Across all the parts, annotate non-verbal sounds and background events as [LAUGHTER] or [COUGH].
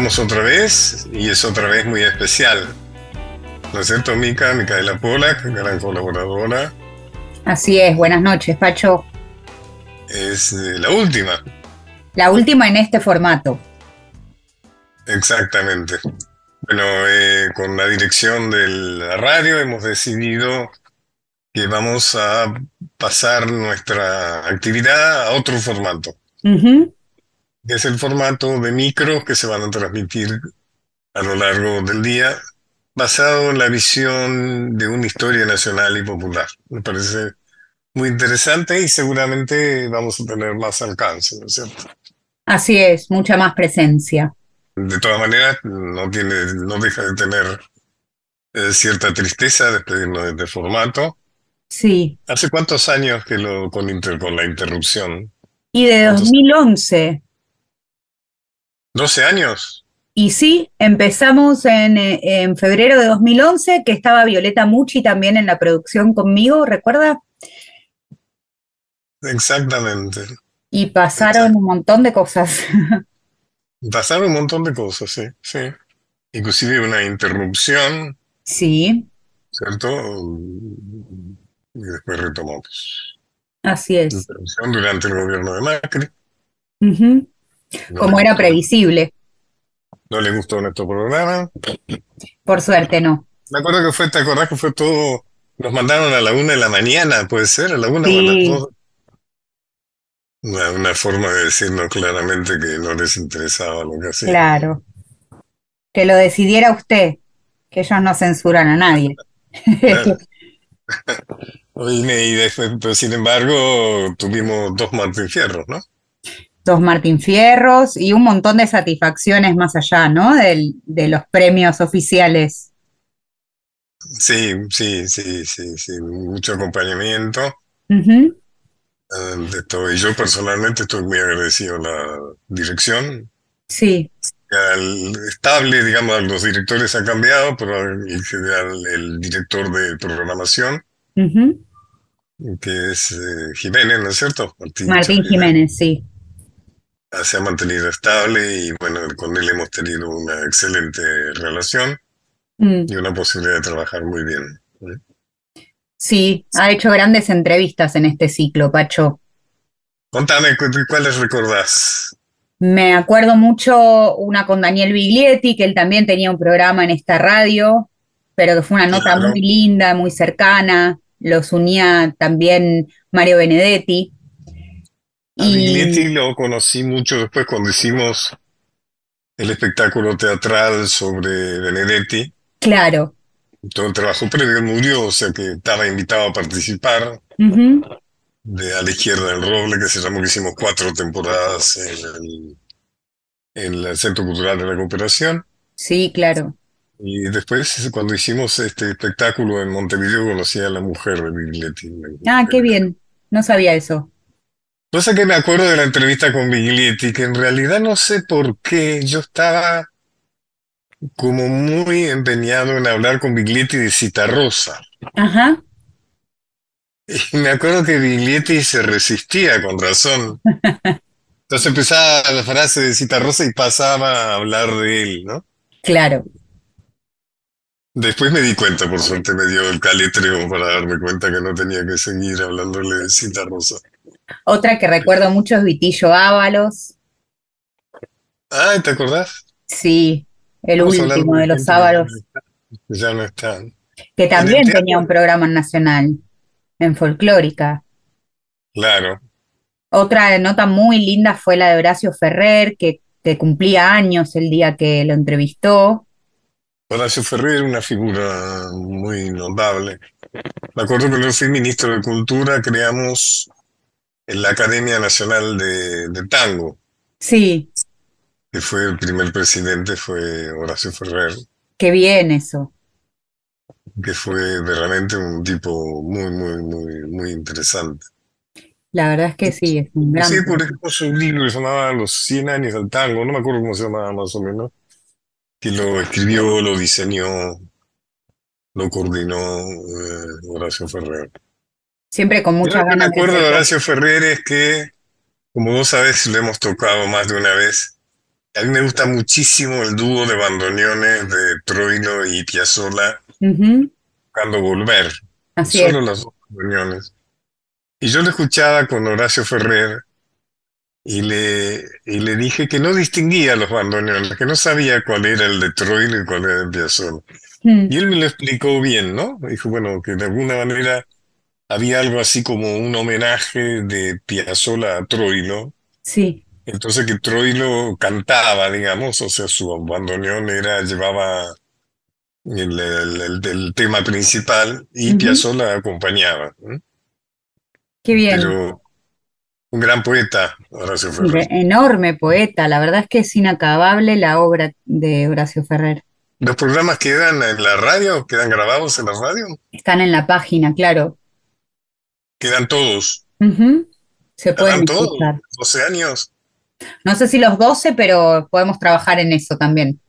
Estamos otra vez y es otra vez muy especial. ¿No es cierto, Mica? Micaela Polak, gran colaboradora. Así es, buenas noches, Pacho. Es eh, la última. La última en este formato. Exactamente. Bueno, eh, con la dirección de la radio hemos decidido que vamos a pasar nuestra actividad a otro formato, que es el formato de micros que se van a transmitir a lo largo del día, basado en la visión de una historia nacional y popular. Me parece muy interesante y seguramente vamos a tener más alcance, ¿no es cierto? Así es, mucha más presencia. De todas maneras, no tiene, no deja de tener eh, cierta tristeza despedirnos de este formato. Sí. ¿Hace cuántos años que lo con, inter- con la interrupción? Y de ¿Cuántos? 2011. ¿12 años? Y sí, empezamos en, eh, en febrero de 2011, que estaba Violeta Mucci también en la producción conmigo, ¿recuerda? Exactamente. Y pasaron un montón de cosas. [LAUGHS] Pasaron un montón de cosas, sí, sí. Inclusive una interrupción, Sí, ¿cierto? Y después retomamos. así es. Interrupción durante el gobierno de Macri. Ujú. No Como era previsible. no le gustó nuestro programa. Por suerte no. Me acuerdo que fue, ¿te acordás que fue todo? Nos mandaron a la una de la mañana, puede ser, a la una o a las Sí, dos. Una, una forma de decirnos claramente que no les interesaba lo que hacíamos. claro. Que lo decidiera usted, que ellos no censuran a nadie. Claro. [LAUGHS] [LAUGHS] Y después, pero sin embargo, tuvimos dos Martín Fierros, ¿no? Dos Martín Fierros y un montón de satisfacciones más allá, ¿no? Del- de los premios oficiales. Sí, sí, sí, sí, sí, mucho acompañamiento. Ujú. eh, de todo. Y yo personalmente estoy muy agradecido a la dirección. Sí, Al estable, digamos, los directores han cambiado, pero en general el director de programación, que es eh, Jiménez, ¿no es cierto? Martín Martín Jiménez, sí. Se ha mantenido estable y bueno, con él hemos tenido una excelente relación Mm, y una posibilidad de trabajar muy bien. ¿eh? Sí, ha hecho grandes entrevistas en este ciclo, Pacho. Contame, cu- ¿cuáles recordás? Me acuerdo mucho una con Daniel Biglietti, que él también tenía un programa en esta radio, pero que fue una nota Claro. muy linda, muy cercana. Los unía también Mario Benedetti. A Biglietti Y lo conocí mucho después cuando hicimos el espectáculo teatral sobre Benedetti. claro. Todo el trabajo previo murió, o sea que estaba invitado a participar de A la izquierda del roble, que se llamó que hicimos cuatro temporadas en el, en el Centro Cultural de la Cooperación. Sí, claro. Y después, cuando hicimos este espectáculo en Montevideo, conocí a la mujer de Biglietti. Ah, qué bien. No sabía eso. No sé que me acuerdo de la entrevista con Biglietti, que en realidad no sé por qué yo estaba como muy empeñado en hablar con Biglietti de Citarrosa. Ajá. Y me acuerdo que Biglietti se resistía con razón. [LAUGHS] Entonces empezaba la frase de Citarrosa y pasaba a hablar de él, ¿no? Claro. Después me di cuenta, por suerte me dio el caletreo para darme cuenta que no tenía que seguir hablándole de Citarrosa. Otra que recuerdo mucho es Vitillo Ábalos. Ay, ¿te acordás? Sí, el último de los Ábalos, ya no están. que también tenía un programa Nacional, en Folclórica. claro. Otra nota muy linda fue la de Horacio Ferrer, que, que cumplía años el día que lo entrevistó. Horacio Ferrer era una figura muy notable. Me acuerdo que yo fui ministro de Cultura, creamos en la Academia Nacional de, de Tango, Sí, que fue el primer presidente, fue Horacio Ferrer, qué bien eso. que fue realmente un tipo muy, muy, muy, muy interesante. La verdad es que sí, es un gran Sí, por ejemplo, su libro que se llamaba Los 100 años del tango, no me acuerdo cómo se llamaba más o menos, que lo escribió, lo diseñó, lo coordinó eh, Horacio Ferrer. Siempre con muchas me ganas de acuerdo de. Horacio Ferrer es que como vos sabés, lo hemos tocado más de una vez. A mí me gusta muchísimo el dúo de bandoneones de Troilo y Piazzolla, Ujú, cuando volver. Así es. Solo los dos bandoneones. Y yo lo escuchaba con Horacio Ferrer y le, y le dije que no distinguía los bandoneones, que no sabía cuál era el de Troilo y cuál era el de Piazzolla. Mm, Y él me lo explicó bien, ¿no? Dijo, bueno, que de alguna manera había algo así como un homenaje de Piazzolla a Troilo. Sí. Entonces que Troilo cantaba, digamos, o sea, su bandoneón era, llevaba el, el- el- el tema principal y Ujú, Piazzolla acompañaba. Qué bien. Pero un gran poeta, Horacio Ferrer. Re- Enorme poeta. La verdad es que es inacabable la obra de Horacio Ferrer. ¿Los programas quedan en la radio? ¿Quedan grabados en la radio? Están en la página, claro. Quedan todos. Ujú, Se pueden ¿Estarán todos? escuchar. 12 años. No sé si los 12, pero podemos trabajar en eso también.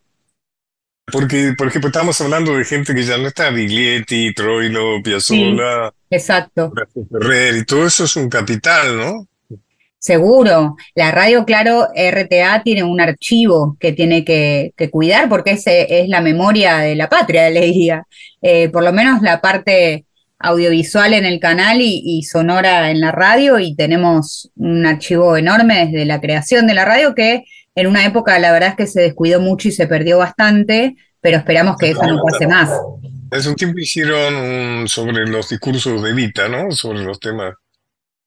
Porque, por ejemplo, estamos hablando de gente que ya no está, Biglietti, Troilo, Sí, Piazzolla, exacto. Ferrer, y todo eso es un capital, ¿no? Seguro. La radio, claro, RTA tiene un archivo que tiene que, que cuidar porque es, eh, es la memoria de la patria, [LAUGHS] le diría. Eh, por lo menos la parte audiovisual en el canal y, y sonora en la radio y tenemos un archivo enorme desde la creación de la radio que en una época la verdad es que se descuidó mucho y se perdió bastante, pero esperamos que eso no pase más. Hace un tiempo hicieron un- sobre los discursos de Evita, ¿no? Sobre los temas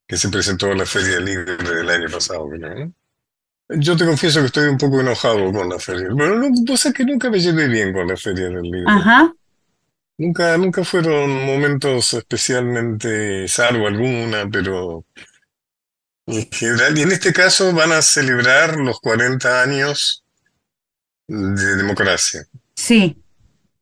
que se presentó en la Feria Libre del año pasado, ¿no? Yo te confieso que estoy un poco enojado con la feria. Bueno, no, sabés que nunca me llevé bien con la Feria del Libro. Ajá, Nunca, nunca fueron momentos especialmente, salvo alguna, pero en general, y en este caso van a celebrar los 40 años de democracia. sí,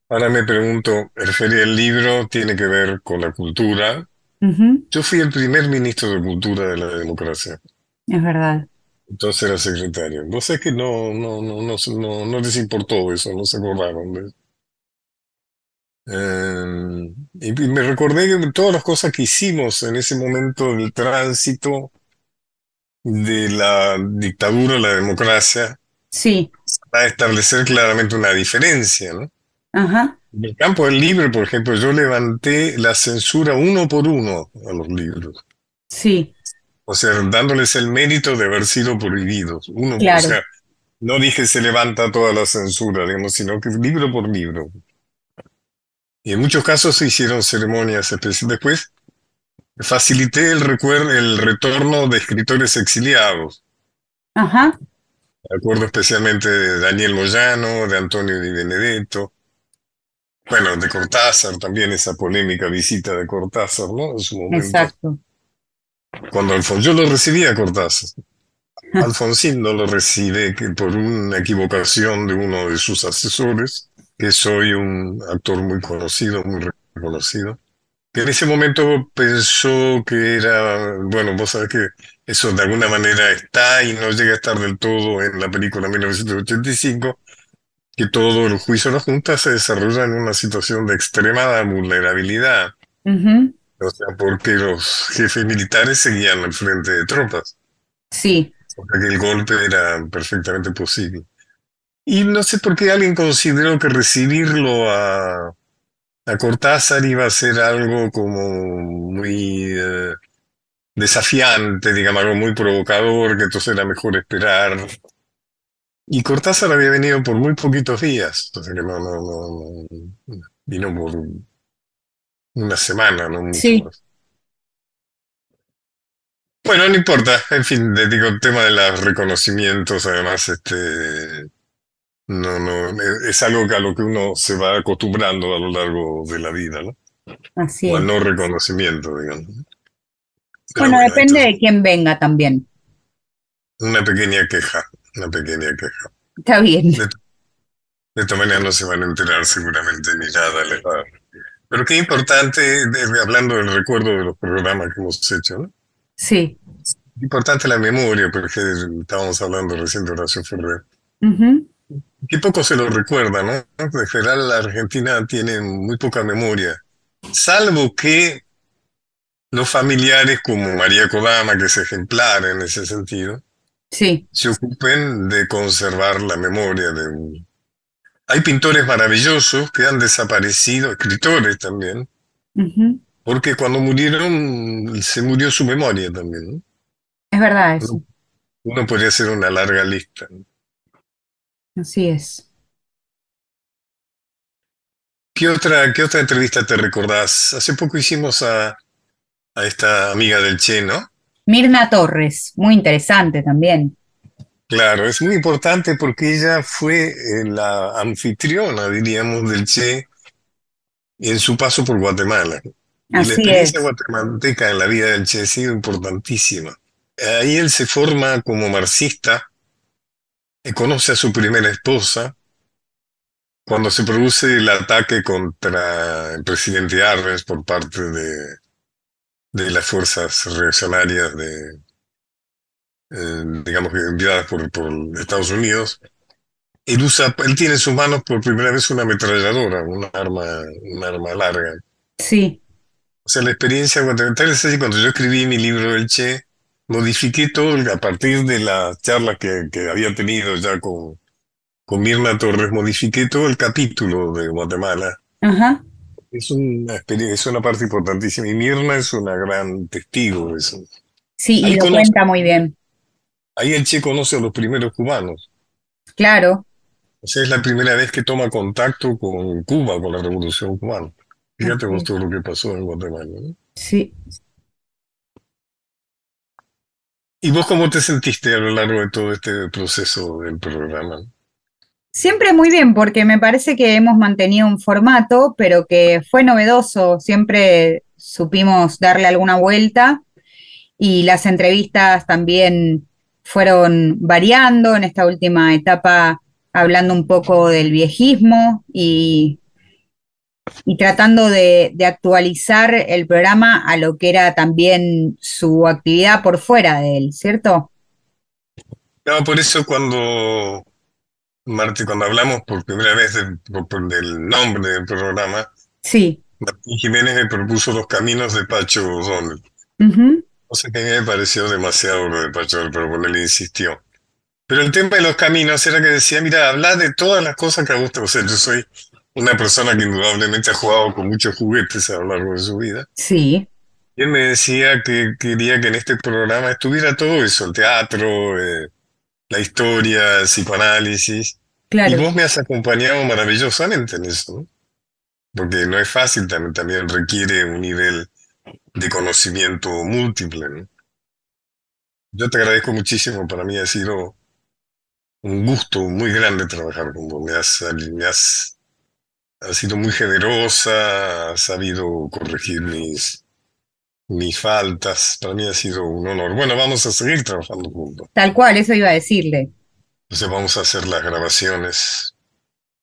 Ahora me pregunto, ¿el Feria del Libro tiene que ver con la cultura? ujú, Yo fui el primer ministro de Cultura de la democracia, es verdad. entonces era secretario. Vos sabés que no, no, no, no, no, no les importó eso, no se acordaron de eso. Eh, y y me recordé que todas las cosas que hicimos en ese momento del tránsito de la dictadura a la democracia Sí, para establecer claramente una diferencia, ¿no? ajá, En el campo del libro, por ejemplo, yo levanté la censura uno por uno a los libros. sí, O sea, dándoles el mérito de haber sido prohibidos. Uno, o claro. sea, no dije se levanta toda la censura, digamos, sino que libro por libro. Y en muchos casos se hicieron ceremonias especiales. Después facilité el el retorno de escritores exiliados. Ajá, Me acuerdo especialmente de Daniel Moyano, de Antonio Di Benedetto. Bueno, de Cortázar también, esa polémica visita de Cortázar, ¿no? En su momento. exacto. Cuando Alfon- yo lo recibí a Cortázar. Alfonsín no lo recibe por una equivocación de uno de sus asesores, que soy un actor muy conocido, muy reconocido, que en ese momento pensó que era, bueno, vos sabés que eso de alguna manera está y no llega a estar del todo en la película 1985, que todo el juicio de la Junta se desarrolla en una situación de extremada vulnerabilidad, Ujú, o sea, porque los jefes militares seguían al frente de tropas. Sí, O sea que el golpe era perfectamente posible. Y no sé por qué alguien consideró que recibirlo a, a Cortázar iba a ser algo como muy eh, desafiante, digamos, algo muy provocador, que entonces era mejor esperar. Y Cortázar había venido por muy poquitos días, o sea que no, no, no, no- vino por una semana, no mucho Sí. más. Bueno, no importa, en fin, digo, el tema de los reconocimientos, además, este, no, no, es algo a lo que uno se va acostumbrando a lo largo de la vida, ¿no? así O al es. no reconocimiento, digamos. Pero Bueno, bueno, depende de quién venga también. es una pequeña queja, una pequeña queja. Está bien. De, de esta manera no se van a enterar seguramente ni nada les va. Pero qué importante, de- hablando del recuerdo de los programas que hemos hecho, ¿no? Sí. Importante la memoria, porque estábamos hablando recién de Horacio Ferrer. Ujú, Que poco se lo recuerda, ¿no? En general la Argentina tiene muy poca memoria, salvo que los familiares como María Kodama, que es ejemplar en ese sentido, Sí. se ocupen de conservar la memoria de un... Hay pintores maravillosos que han desaparecido, escritores también, porque cuando murieron se murió su memoria también. ¿no? Es verdad eso. Uno, uno podría hacer una larga lista. ¿no? Así es. ¿Qué otra, qué otra entrevista te recordás? Hace poco hicimos a, a esta amiga del Che, ¿no? Mirna Torres, muy interesante también. Claro, es muy importante porque ella fue eh, la anfitriona, diríamos, del Che en su paso por Guatemala. Y la experiencia es. guatemalteca en la vida del Che ha sido importantísima. Ahí él se forma como marxista, eh, conoce a su primera esposa, cuando se produce el ataque contra el presidente Arbenz por parte de, de las fuerzas reaccionarias de, eh, digamos que enviadas por, por Estados Unidos, él usa, él tiene en sus manos por primera vez una ametralladora, un arma, un arma larga. Sí, O sea, la experiencia guatemalteca es así, cuando yo escribí mi libro El Che, modifiqué todo a partir de las charlas que, que había tenido ya con, con Mirna Torres, modifiqué todo el capítulo de Guatemala. ajá. Es una experiencia, es una parte importantísima y Mirna es una gran testigo de eso. Sí, y lo conoce- cuenta muy bien. Ahí el Che conoce a los primeros cubanos. Claro, O sea, es la primera vez que toma contacto con Cuba, con la Revolución Cubana. Fíjate vos Así todo lo que pasó en Guatemala, ¿no? sí. ¿Y vos cómo te sentiste a lo largo de todo este proceso del programa? Siempre muy bien, porque me parece que hemos mantenido un formato, pero que fue novedoso. Siempre supimos darle alguna vuelta y las entrevistas también fueron variando en esta última etapa, hablando un poco del viejismo y, y tratando de, de actualizar el programa a lo que era también su actividad por fuera de él, ¿cierto? No, por eso cuando, Marti, cuando hablamos por primera vez del, nombre del programa, Sí. Martín Jiménez me propuso Los Caminos de Pacho O'Donnell. Ujú. O sea que a mí me pareció demasiado lo de Pacho pero bueno, él insistió. Pero el tema de los caminos era que decía, mira, habla de todas las cosas que a te... O sea, yo soy una persona que indudablemente ha jugado con muchos juguetes a lo largo de su vida. Sí, Y él me decía que quería que en este programa estuviera todo eso, el teatro, eh, la historia, el psicoanálisis. Y claro. vos me has acompañado maravillosamente en eso, ¿no? Porque no es fácil, también, también requiere un nivel de conocimiento múltiple, ¿no? Yo te agradezco muchísimo, para mí ha sido un gusto muy grande trabajar con vos. Me has, me has, has sido muy generosa, has sabido corregir mis, mis faltas. Para mí ha sido un honor. Bueno, vamos a seguir trabajando juntos. Tal cual, eso iba a decirle, Entonces vamos a hacer las grabaciones.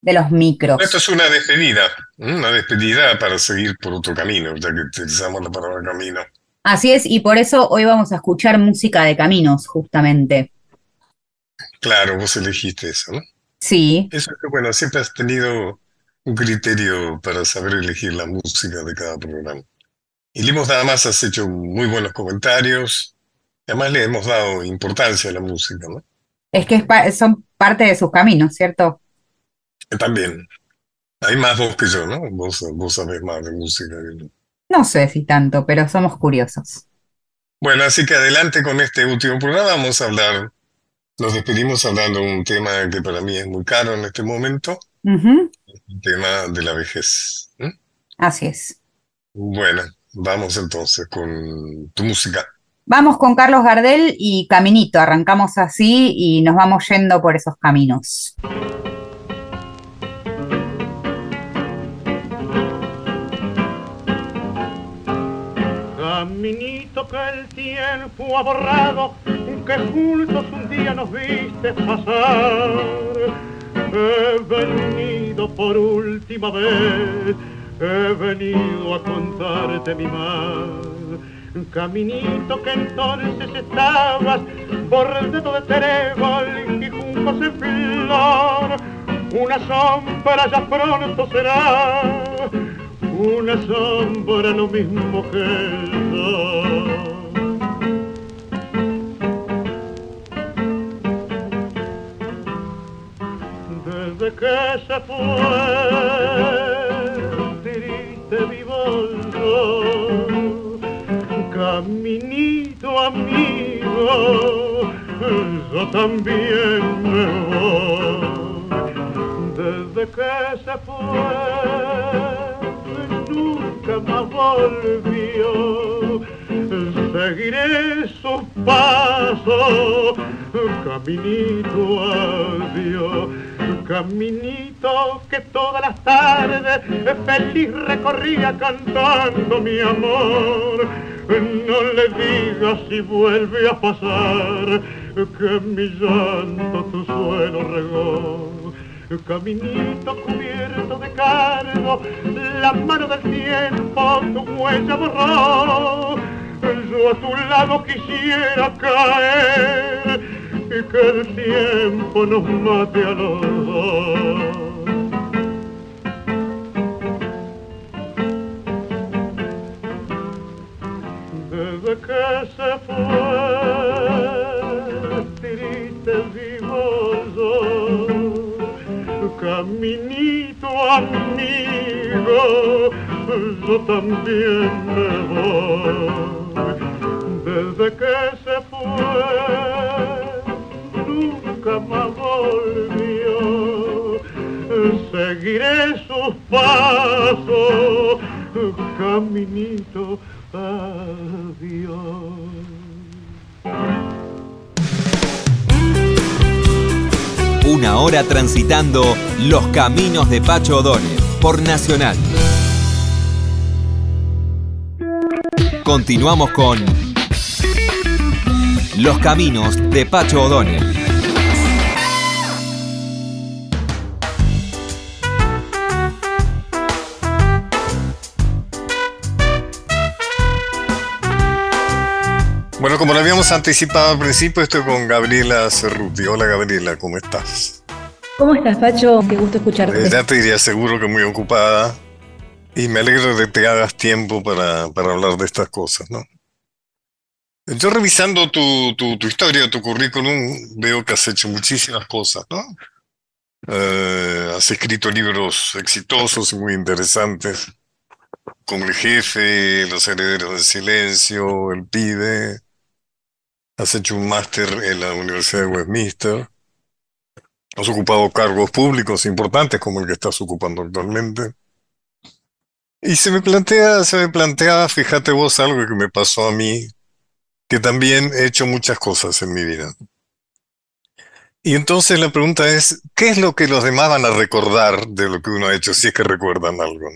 de los micros. Esto es una despedida, una despedida para seguir por otro camino, ya que utilizamos la palabra camino. Así es, y por eso hoy vamos a escuchar música de caminos, justamente. Claro, vos elegiste eso, ¿no? Sí, Eso es que, bueno, siempre has tenido un criterio para saber elegir la música de cada programa. Y Limos nada más has hecho muy buenos comentarios. Además le hemos dado importancia a la música, ¿no? es que es pa- son parte de sus caminos, ¿cierto? Que también. Hay más vos que yo, ¿no? Vos, vos sabés más de música que yo. No sé si tanto, pero somos curiosos. Bueno, así que adelante con este último programa. Vamos a hablar, nos despedimos hablando de un tema que para mí es muy caro en este momento, Ujú, el tema de la vejez. Así es. Bueno, vamos entonces con tu música. Vamos con Carlos Gardel y Caminito, arrancamos así y nos vamos yendo por esos caminos. Caminito que el tiempo ha borrado, que juntos un día nos viste pasar. He venido por última vez, he venido a contarte mi mal. Caminito que entonces estabas bordado de trébol y juncos en flor. Una sombra ya pronto será una sombra lo mismo que el que se fue triste vivo caminito amigo, yo también me voy. Desde que se fue más volvió. Seguiré sus pasos, caminito adiós, caminito que todas las tardes feliz recorría cantando mi amor. No le digas si vuelve a pasar que mi llanto tu suelo regó caminito cubierto de cargo, la mano del tiempo tu huella borró. Yo a tu lado quisiera caer que el tiempo nos mate a los dos. Desde que se fue, triste vivo caminito amigo, yo también me voy. Desde que se fue, nunca más volvió. Seguiré sus pasos, caminito, adiós. Una hora transitando los caminos de Pacho O'Donnell por Nacional. Continuamos con Los caminos de Pacho O'Donnell. Bueno, como lo habíamos anticipado al principio, estoy con Gabriela Cerruti. Hola Gabriela, ¿cómo estás? ¿Cómo estás, Pacho? Qué gusto escucharte. Eh, ya te diría seguro que muy ocupada y me alegro de que te hagas tiempo para, para hablar de estas cosas, ¿no? Yo revisando tu, tu, tu, historia, tu currículum, veo que has hecho muchísimas cosas, ¿no? Eh, has escrito libros exitosos y muy interesantes, como El Jefe, Los Herederos del Silencio, El Pibe, Has hecho un máster en la Universidad de Westminster. Has ocupado cargos públicos importantes como el que estás ocupando actualmente. Y se me plantea, se me plantea, fíjate vos, algo que me pasó a mí, que también he hecho muchas cosas en mi vida. Y entonces la pregunta es, ¿qué es lo que los demás van a recordar de lo que uno ha hecho, si es que recuerdan algo?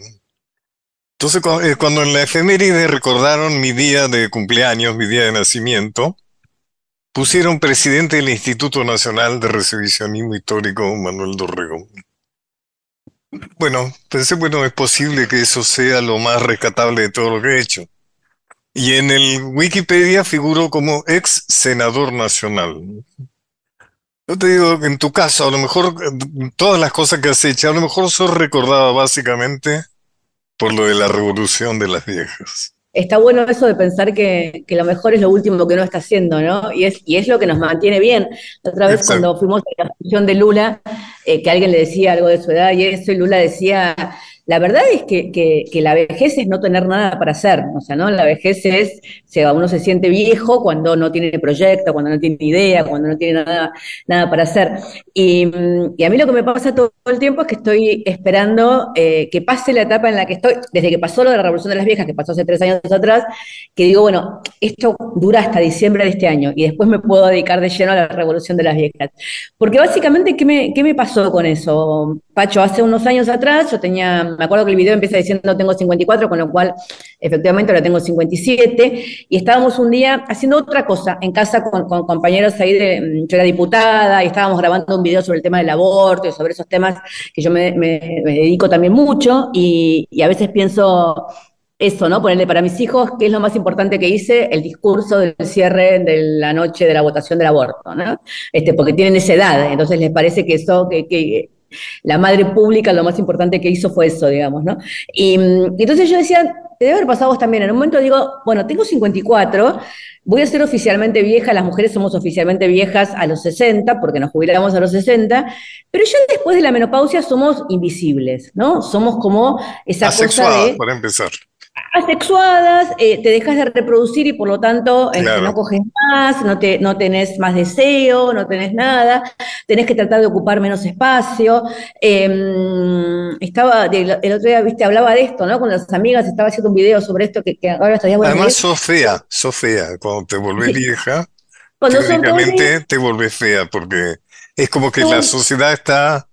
Entonces, eh, cuando en la efeméride recordaron mi día de cumpleaños, mi día de nacimiento, pusieron presidente del Instituto Nacional de Revisionismo Histórico, Manuel Dorrego. Bueno, pensé, bueno, es posible que eso sea lo más rescatable de todo lo que he hecho. Y en el Wikipedia figuró como ex senador nacional. Yo te digo, en tu caso, a lo mejor todas las cosas que has hecho, a lo mejor sos recordada básicamente por lo de la revolución de las viejas está bueno eso de pensar que, lo mejor es lo último que uno está haciendo, ¿no? Y es, y es lo que nos mantiene bien. Otra vez cuando fuimos a la función de Lula, eh, que alguien le decía algo de su edad y eso, y Lula decía, la verdad es que, la vejez es no tener nada para hacer, o sea, ¿no? La vejez es, o uno se siente viejo cuando no tiene proyecto, cuando no tiene idea, cuando no tiene nada, nada para hacer. Y, a mí lo que me pasa todo el tiempo es que estoy esperando eh, que pase la etapa en la que estoy, desde que pasó lo de la Revolución de las Viejas, que pasó hace tres años atrás, que digo, bueno, esto dura hasta diciembre de este año y después me puedo dedicar de lleno a la Revolución de las Viejas. Porque básicamente, ¿qué me, qué me pasó con eso? Pacho, hace unos años atrás yo tenía me acuerdo que el video empieza diciendo tengo 54, con lo cual efectivamente ahora tengo 57, y estábamos un día haciendo otra cosa en casa con, compañeros ahí, de, mm, yo era diputada, y estábamos grabando un video sobre el tema del aborto y sobre esos temas que yo me, dedico también mucho, y, a veces pienso eso, ¿no? Ponerle para mis hijos, ¿qué es lo más importante que hice? El discurso del cierre de la noche de la votación del aborto, ¿no? Este, porque tienen esa edad, entonces les parece que eso, que, la madre pública lo más importante que hizo fue eso, digamos, ¿no? Y, entonces yo decía, te debe haber pasado vos también. En un momento digo, bueno, tengo 54, voy a ser oficialmente vieja, las mujeres somos oficialmente viejas a los 60, porque nos jubilamos a los 60, pero ya después de la menopausia somos invisibles, ¿no? Somos como esa cosa de... para empezar asexuadas, eh, te dejas de reproducir y por lo tanto este, no coges más, no, te, no tenés más deseo, no tenés nada, tenés que tratar de ocupar menos espacio. Em, estaba, el, otro día, viste, hablaba de esto, ¿no? Con las amigas, estaba haciendo un video sobre esto que, ahora estaría bueno. Además, sos fea, sos fea. Cuando te volvés vieja, cuando te volvés fea, porque es como que la sociedad está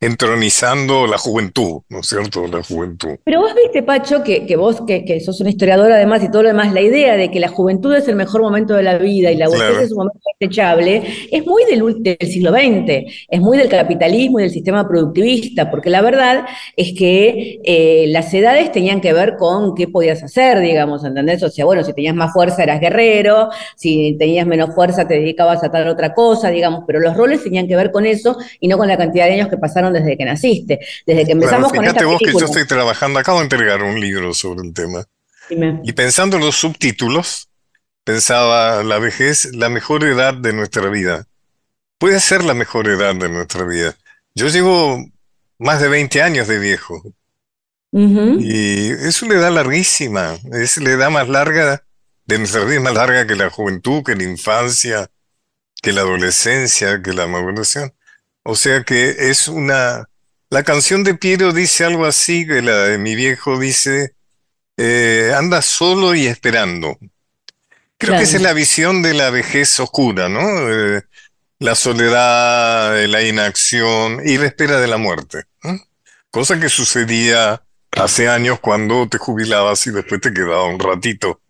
entronizando la juventud, ¿no es cierto? La juventud. Pero vos viste, Pacho, que, que vos, que, que, sos un historiador además y todo lo demás, la idea de que la juventud es el mejor momento de la vida y la adultez es un momento desechable, es muy del, del, siglo XX, es muy del capitalismo y del sistema productivista, porque la verdad es que eh, las edades tenían que ver con qué podías hacer, digamos, ¿entendés? O sea, bueno, si tenías más fuerza eras guerrero, si tenías menos fuerza te dedicabas a tal otra cosa, digamos, pero los roles tenían que ver con eso y no con la cantidad de años que pasaron desde que naciste, desde que empezamos con esta vos que yo estoy trabajando, acabo de entregar un libro sobre el tema. Y pensando en los subtítulos, pensaba la vejez, la mejor edad de nuestra vida. Puede ser la mejor edad de nuestra vida. Yo llevo más de 20 años de viejo. Y es una edad larguísima, es la edad más larga de nuestra vida, más larga que la juventud, que la infancia, que la adolescencia, que la maduración. O sea que es una... La canción de Piero dice algo así, que la de mi viejo dice, eh, anda solo y esperando. Creo que esa es la visión de la vejez oscura, ¿no? Eh, la soledad, la inacción y la espera de la muerte. Cosa que sucedía hace años cuando te jubilabas y después te quedaba un ratito.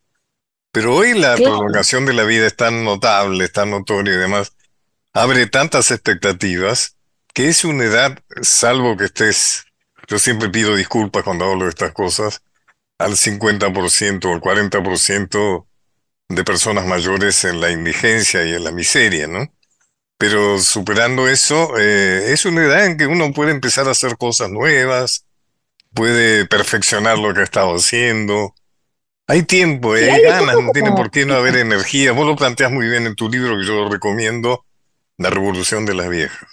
Pero hoy la prolongación de la vida es tan notable, es tan notoria y demás, abre tantas expectativas que es una edad, salvo que estés, yo siempre pido disculpas cuando hablo de estas cosas, al 50% o al 40% de personas mayores en la indigencia y en la miseria, ¿no? Pero superando eso, eh, es una edad en que uno puede empezar a hacer cosas nuevas, puede perfeccionar lo que ha estado haciendo. Hay tiempo, hay ganas, no tiene por qué no haber energía. Vos lo planteas muy bien en tu libro que yo lo recomiendo, la revolución de las viejas.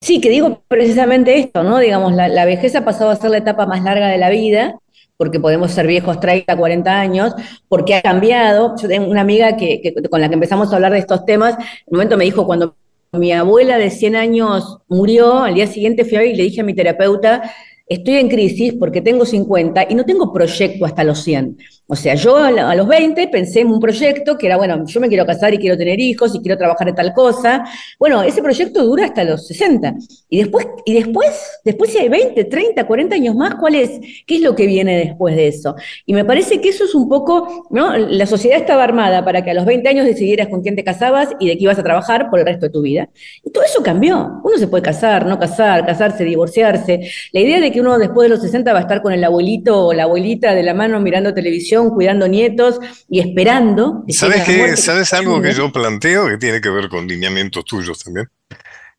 Sí, que digo precisamente esto, ¿no? Digamos, la, vejez ha pasado a ser la etapa más larga de la vida, porque podemos ser viejos 30, 40 años, porque ha cambiado. Yo tengo una amiga que, con la que empezamos a hablar de estos temas, en un momento me dijo, cuando mi abuela de 100 años murió, al día siguiente fui y le dije a mi terapeuta, estoy en crisis porque tengo 50 y no tengo proyecto hasta los 100. O sea, yo a los 20 pensé en un proyecto que era, bueno, yo me quiero casar y quiero tener hijos y quiero trabajar en tal cosa. Bueno, ese proyecto dura hasta los 60. Y después, y después, después si hay 20, 30, 40 años más, ¿cuál es? ¿Qué es lo que viene después de eso? Y me parece que eso es un poco, ¿no? La sociedad estaba armada para que a los 20 años decidieras con quién te casabas y de qué ibas a trabajar por el resto de tu vida. Y todo eso cambió. Uno se puede casar, no casar, casarse, divorciarse. La idea de que uno después de los 60 va a estar con el abuelito o la abuelita de la mano mirando televisión cuidando nietos y esperando. ¿Sabes, qué? ¿Sabes algo que yo planteo que tiene que ver con lineamientos tuyos también?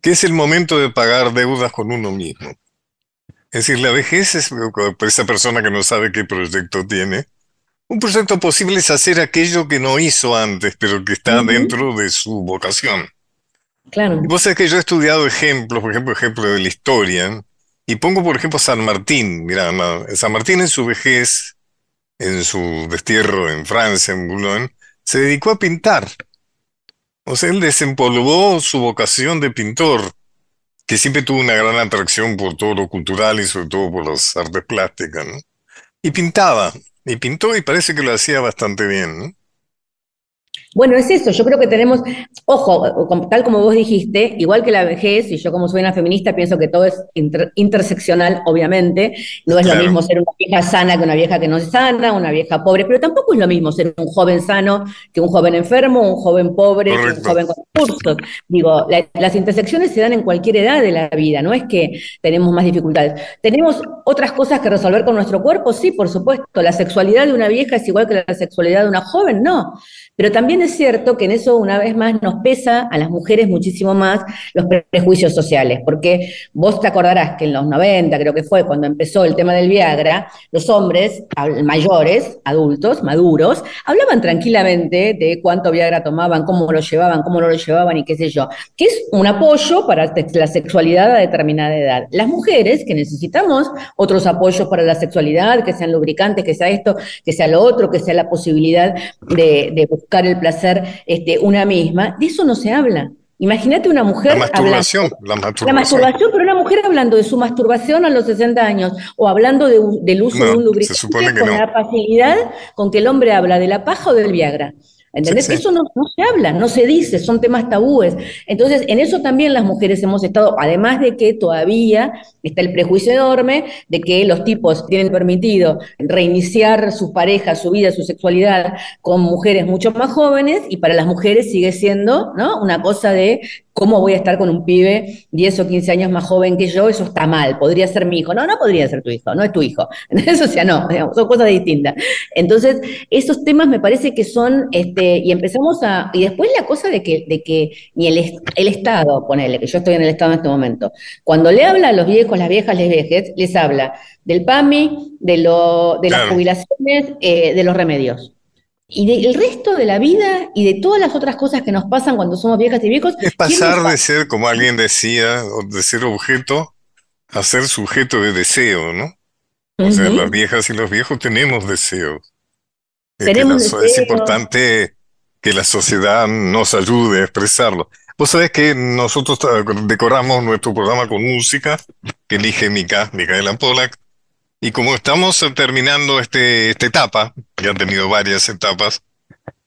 Que es el momento de pagar deudas con uno mismo. Es decir, la vejez es para esa persona que no sabe qué proyecto tiene. Un proyecto posible es hacer aquello que no hizo antes, pero que está dentro de su vocación. Claro. Vos sabés que yo he estudiado ejemplos, por ejemplo, ejemplos de la historia, y pongo, por ejemplo, San Martín. Mira, San Martín en su vejez en su destierro en Francia, en Boulogne, se dedicó a pintar. O sea, él desempolvó su vocación de pintor, que siempre tuvo una gran atracción por todo lo cultural y sobre todo por las artes plásticas, ¿no? Y pintaba, y pintó y parece que lo hacía bastante bien, ¿no? Bueno, es eso, yo creo que tenemos, ojo, tal como vos dijiste, igual que la vejez, y yo como soy una feminista pienso que todo es interseccional, obviamente, no es lo mismo ser una vieja sana que una vieja que no es sana, una vieja pobre, pero tampoco es lo mismo ser un joven sano que un joven enfermo, un joven pobre, que un joven con recursos. Digo, las intersecciones se dan en cualquier edad de la vida, no es que tenemos más dificultades. ¿Tenemos otras cosas que resolver con nuestro cuerpo? Sí, por supuesto. ¿La sexualidad de una vieja es igual que la sexualidad de una joven? No. Pero también es cierto que en eso una vez más nos pesa a las mujeres muchísimo más los prejuicios sociales, porque vos te acordarás que en los 90, creo que fue cuando empezó el tema del Viagra, los hombres mayores, adultos, maduros, hablaban tranquilamente de cuánto Viagra tomaban, cómo lo llevaban, cómo no lo llevaban y qué sé yo, que es un apoyo para la sexualidad a determinada edad. Las mujeres que necesitamos otros apoyos para la sexualidad, que sean lubricantes, que sea esto, que sea lo otro, que sea la posibilidad de, buscar el placer este, una misma, de eso no se habla. Imagínate una mujer. La masturbación, la masturbación. La masturbación, pero una mujer hablando de su masturbación a los 60 años o hablando del uso de un lubricante con la facilidad con que el hombre habla de la paja o del Viagra. ¿Entendés? Eso no, se habla, no se dice, son temas tabúes. Entonces, en eso también las mujeres hemos estado, además de que todavía está el prejuicio enorme de que los tipos tienen permitido reiniciar su pareja, su vida, su sexualidad con mujeres mucho más jóvenes y para las mujeres sigue siendo ¿no? una cosa de ¿Cómo voy a estar con un pibe 10 o 15 años más joven que yo? Eso está mal, podría ser mi hijo. No, no podría ser tu hijo, no es tu hijo. Eso, [LAUGHS] o sea, no, son cosas distintas. Entonces, esos temas me parece que son, este, y empezamos a, y después la cosa de que, de que ni el, el Estado, ponele, que yo estoy en el Estado en este momento, cuando le habla a los viejos, las viejas, les viejes, les habla del PAMI, de, lo, de las jubilaciones, eh, de los remedios y del resto de la vida y de todas las otras cosas que nos pasan cuando somos viejas y viejos. Es pasar de ser, como alguien decía, de ser objeto a ser sujeto de deseo, ¿no? O sea, las viejas y los viejos tenemos deseos. Tenemos Es importante que la sociedad nos ayude a expresarlo. Vos sabés que nosotros decoramos nuestro programa con música que elige Mica, Micaela Pollack, y como estamos terminando este, esta etapa, ya han tenido varias etapas,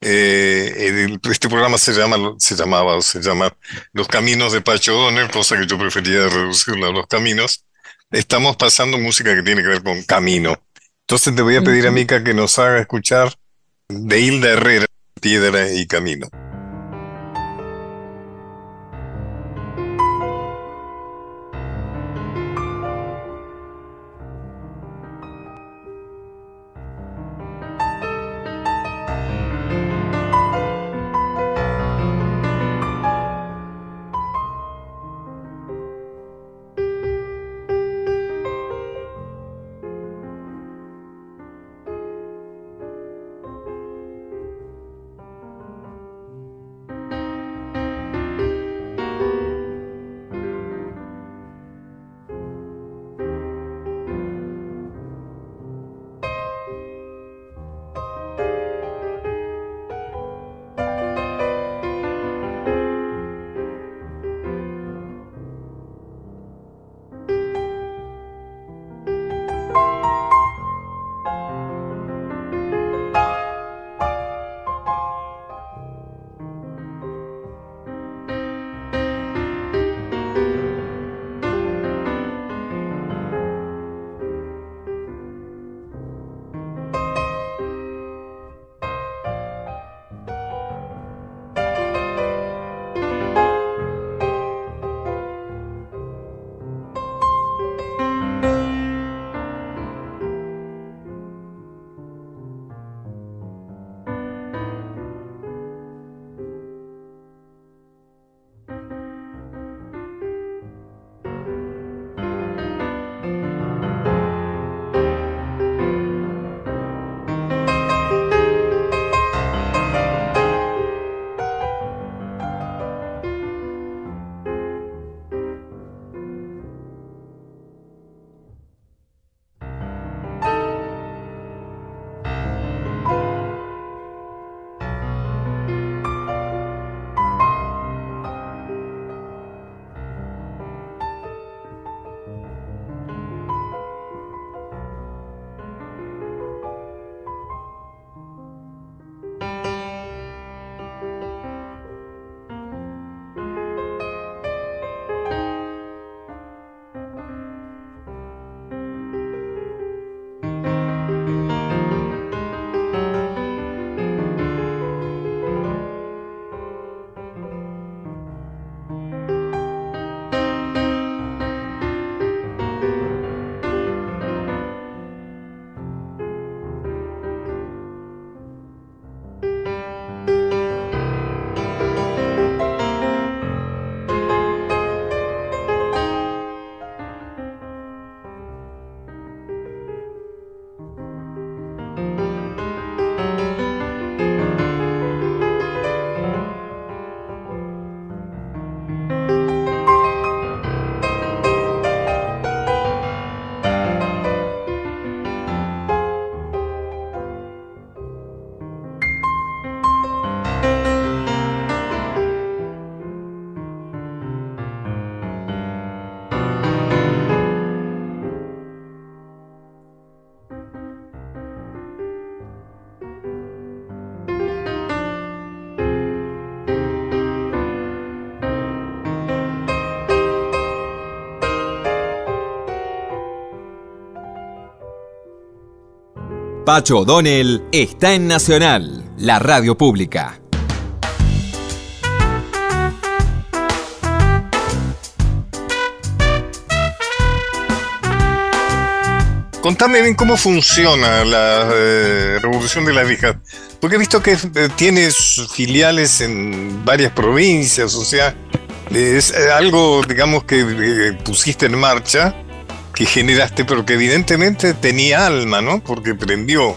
eh, este programa se llama, se llamaba o se llama Los Caminos de Pacho Donner, cosa que yo prefería reducirlo a los caminos. Estamos pasando música que tiene que ver con camino. Entonces te voy a pedir a Mica que nos haga escuchar de Hilda Herrera, Piedra y Camino. Pacho O'Donnell está en Nacional, la radio pública. Contame bien cómo funciona la eh, Revolución de las Viejas, porque he visto que eh, tienes filiales en varias provincias, o sea, es eh, algo, digamos, que eh, pusiste en marcha, que generaste, pero que evidentemente tenía alma, ¿no? Porque prendió.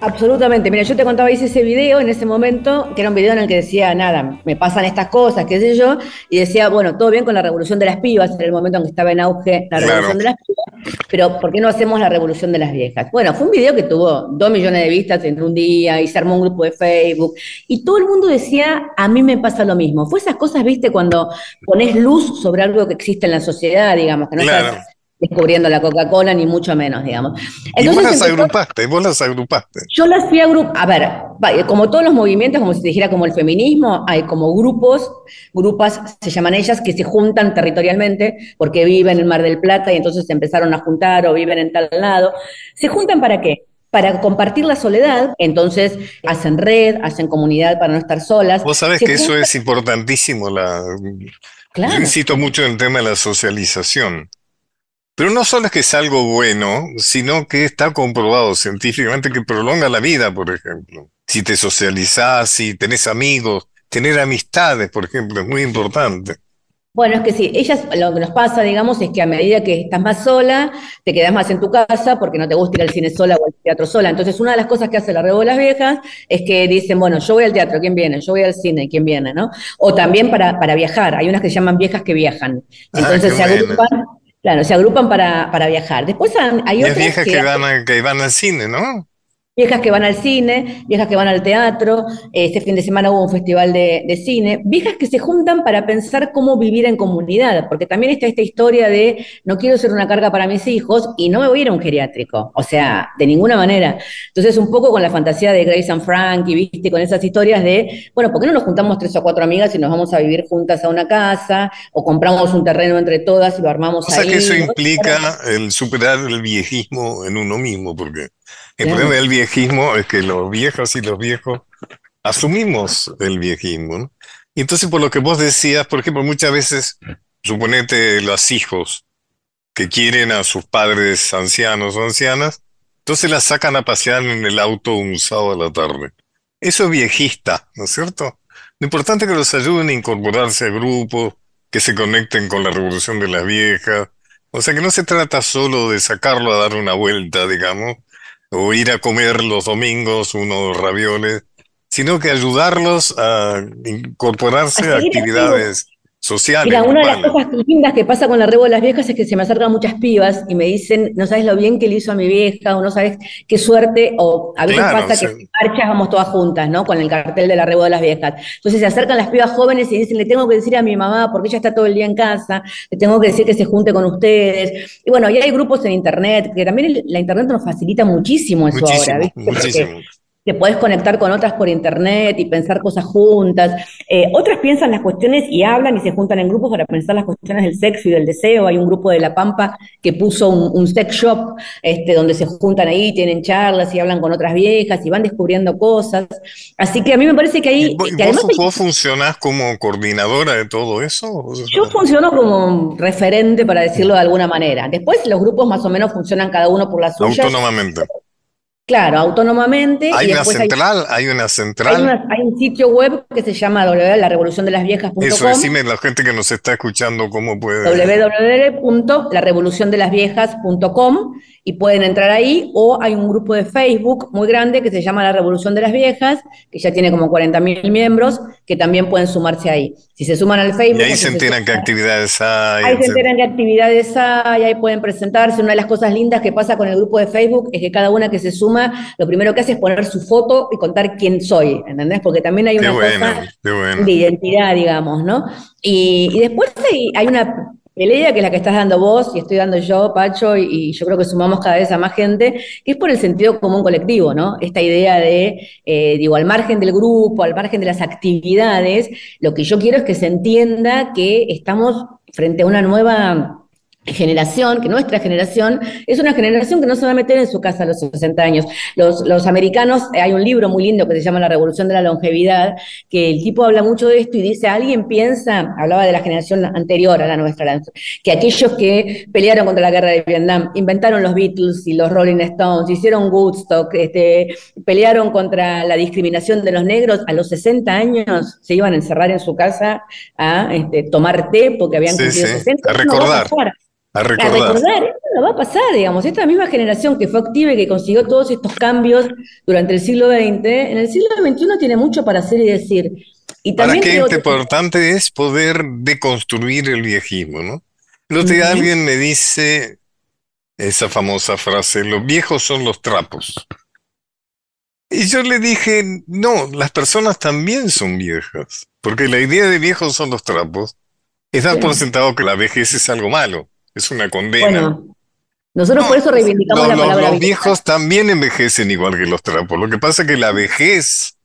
Absolutamente. Mira, yo te contaba, hice ese video en ese momento, que era un video en el que decía, nada, me pasan estas cosas, qué sé yo, y decía, bueno, todo bien con la revolución de las pibas, en el momento en que estaba en auge la revolución de las pibas, pero ¿por qué no hacemos la revolución de las viejas? Bueno, fue un video que tuvo dos millones de vistas en un día, y se armó un grupo de Facebook, y todo el mundo decía, a mí me pasa lo mismo. Fue esas cosas, viste, cuando pones luz sobre algo que existe en la sociedad, digamos, que no Claro. Descubriendo la Coca-Cola, ni mucho menos, digamos. y vos las agrupaste, vos las agrupaste. yo las fui a grupos, a ver, como todos los movimientos, como si te dijera como el feminismo, hay como grupos, grupas se llaman ellas, que se juntan territorialmente porque viven en Mar del Plata y entonces se empezaron a juntar o viven en tal lado. ¿Se juntan para qué? Para compartir la soledad, entonces hacen red, hacen comunidad para no estar solas. Vos sabés Se que eso es importantísimo, la, Claro. Yo insisto mucho en el tema de la socialización. Pero no solo es que es algo bueno, sino que está comprobado científicamente que prolonga la vida, por ejemplo. Si te socializás, si tenés amigos, tener amistades, por ejemplo, es muy importante. Bueno, es que sí, ellas, lo que nos pasa, digamos, es que a medida que estás más sola, te quedas más en tu casa porque no te gusta ir al cine sola o al teatro sola. Entonces, una de las cosas que hace la Rebo de las Viejas es que dicen, bueno, yo voy al teatro, ¿quién viene? Yo voy al cine, ¿quién viene? ¿no? O también para, para viajar, hay unas que se llaman viejas que viajan. Ah, Entonces se agrupan, claro, se agrupan para, para viajar. Después han- hay otras viejas que van, a- que van al cine, ¿no? Viejas que van al cine, viejas que van al teatro, este fin de semana hubo un festival de, de cine, viejas que se juntan para pensar cómo vivir en comunidad, porque también está esta historia de no quiero ser una carga para mis hijos y no me voy a ir a un geriátrico, o sea, de ninguna manera. Entonces, un poco con la fantasía de Grace and Frank y viste, con esas historias de, bueno, ¿por qué no nos juntamos tres o cuatro amigas y nos vamos a vivir juntas a una casa, o compramos un terreno entre todas y lo armamos O sea ahí? que eso implica el superar el viejismo en uno mismo, porque el problema del viejismo es que los viejos y los viejos asumimos el viejismo. Y entonces por lo que vos decías, por ejemplo, muchas veces, suponete los hijos que quieren a sus padres ancianos o ancianas, entonces las sacan a pasear en el auto un sábado a la tarde. Eso es viejista, ¿no es cierto? Lo importante es que los ayuden a incorporarse a grupos, que se conecten con la revolución de las viejas. O sea que no se trata solo de sacarlo a dar una vuelta, digamos, o ir a comer los domingos unos ravioles, sino que ayudarlos a incorporarse A a actividades sociales. Mira, una de las cosas lindas que pasa con la Rebo de las Viejas es que se me acercan muchas pibas y me dicen, no sabes lo bien que le hizo a mi vieja, o no sabes qué suerte, o a veces Claro, pasa sí. que marchas vamos todas juntas, ¿no? Con el cartel de la Rebo de las Viejas. Entonces se acercan las pibas jóvenes y dicen, le tengo que decir a mi mamá, porque ella está todo el día en casa, le tengo que decir que se junte con ustedes. Y bueno, y hay grupos en internet, que también la internet nos facilita muchísimo eso ahora, Muchísimo, ¿viste? Porque muchísimo. Te podés conectar con otras por internet y pensar cosas juntas. Eh, otras piensan las cuestiones y hablan y se juntan en grupos para pensar las cuestiones del sexo y del deseo. Hay un grupo de La Pampa que puso un, un sex shop este, donde se juntan ahí, tienen charlas y hablan con otras viejas y van descubriendo cosas. Así que a mí me parece que ahí... ¿Y vos, que además vos- funcionás como coordinadora de todo eso? ¿O sea, yo funciono como referente, para decirlo de alguna manera. Después los grupos más o menos funcionan cada uno por las suyas. autónomamente. Claro, autónomamente. Hay y una hay- central, hay una central. hay un sitio web que se llama www.larevoluciondelasviejas.com Eso, decime la gente que nos está escuchando cómo puede. www.larevoluciondelasviejas.com y pueden entrar ahí o hay un grupo de Facebook muy grande que se llama La Revolución de las Viejas, que ya tiene como 40.000 miembros, que también pueden sumarse ahí. Si se suman al Facebook... Y ahí se enteran qué actividades hay. Ahí se enteran qué actividades hay, ahí pueden presentarse. Una de las cosas lindas que pasa con el grupo de Facebook es que cada una que se suma, lo primero que hace es poner su foto y contar quién soy, ¿entendés? Porque también hay Qué una bueno, cosa qué bueno. de identidad, digamos, ¿no? Y, y después hay, hay una pelea que es la que estás dando vos y estoy dando yo, Pacho, y, y yo creo que sumamos cada vez a más gente, que es por el sentido común colectivo, ¿no? Esta idea de, eh, digo, al margen del grupo, al margen de las actividades, lo que yo quiero es que se entienda que estamos frente a una nueva generación, que nuestra generación, es una generación que no se va a meter en su casa a los 60 años. Los, los americanos, eh, hay un libro muy lindo que se llama La Revolución de la Longevidad, que el tipo habla mucho de esto y dice, alguien piensa, hablaba de la generación anterior a la nuestra, que aquellos que pelearon contra la guerra de Vietnam, inventaron los Beatles y los Rolling Stones, hicieron Woodstock, este, pelearon contra la discriminación de los negros, a los 60 años se iban a encerrar en su casa a este, tomar té porque habían cumplido 60. A recordar. A recordar. esto no va a pasar, digamos. Esta misma generación que fue activa y que consiguió todos estos cambios durante el siglo XX, en el siglo XXI tiene mucho para hacer y decir. Y también ¿Para qué importante es poder deconstruir el viejismo, no? Que alguien me dice esa famosa frase, los viejos son los trapos. Y yo le dije, no, las personas también son viejas, porque la idea de viejos son los trapos es dar por sentado que la vejez es algo malo. Es una condena. Bueno, nosotros por eso reivindicamos la palabra. Los viejos también envejecen igual que los trapos. Lo que pasa es que la vejez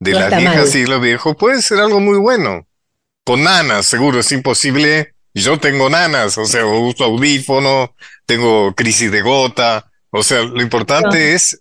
de las viejas y los viejos puede ser algo muy bueno. Con nanas, seguro, es imposible. Yo tengo nanas, o sea, uso audífono, tengo crisis de gota. O sea, lo importante es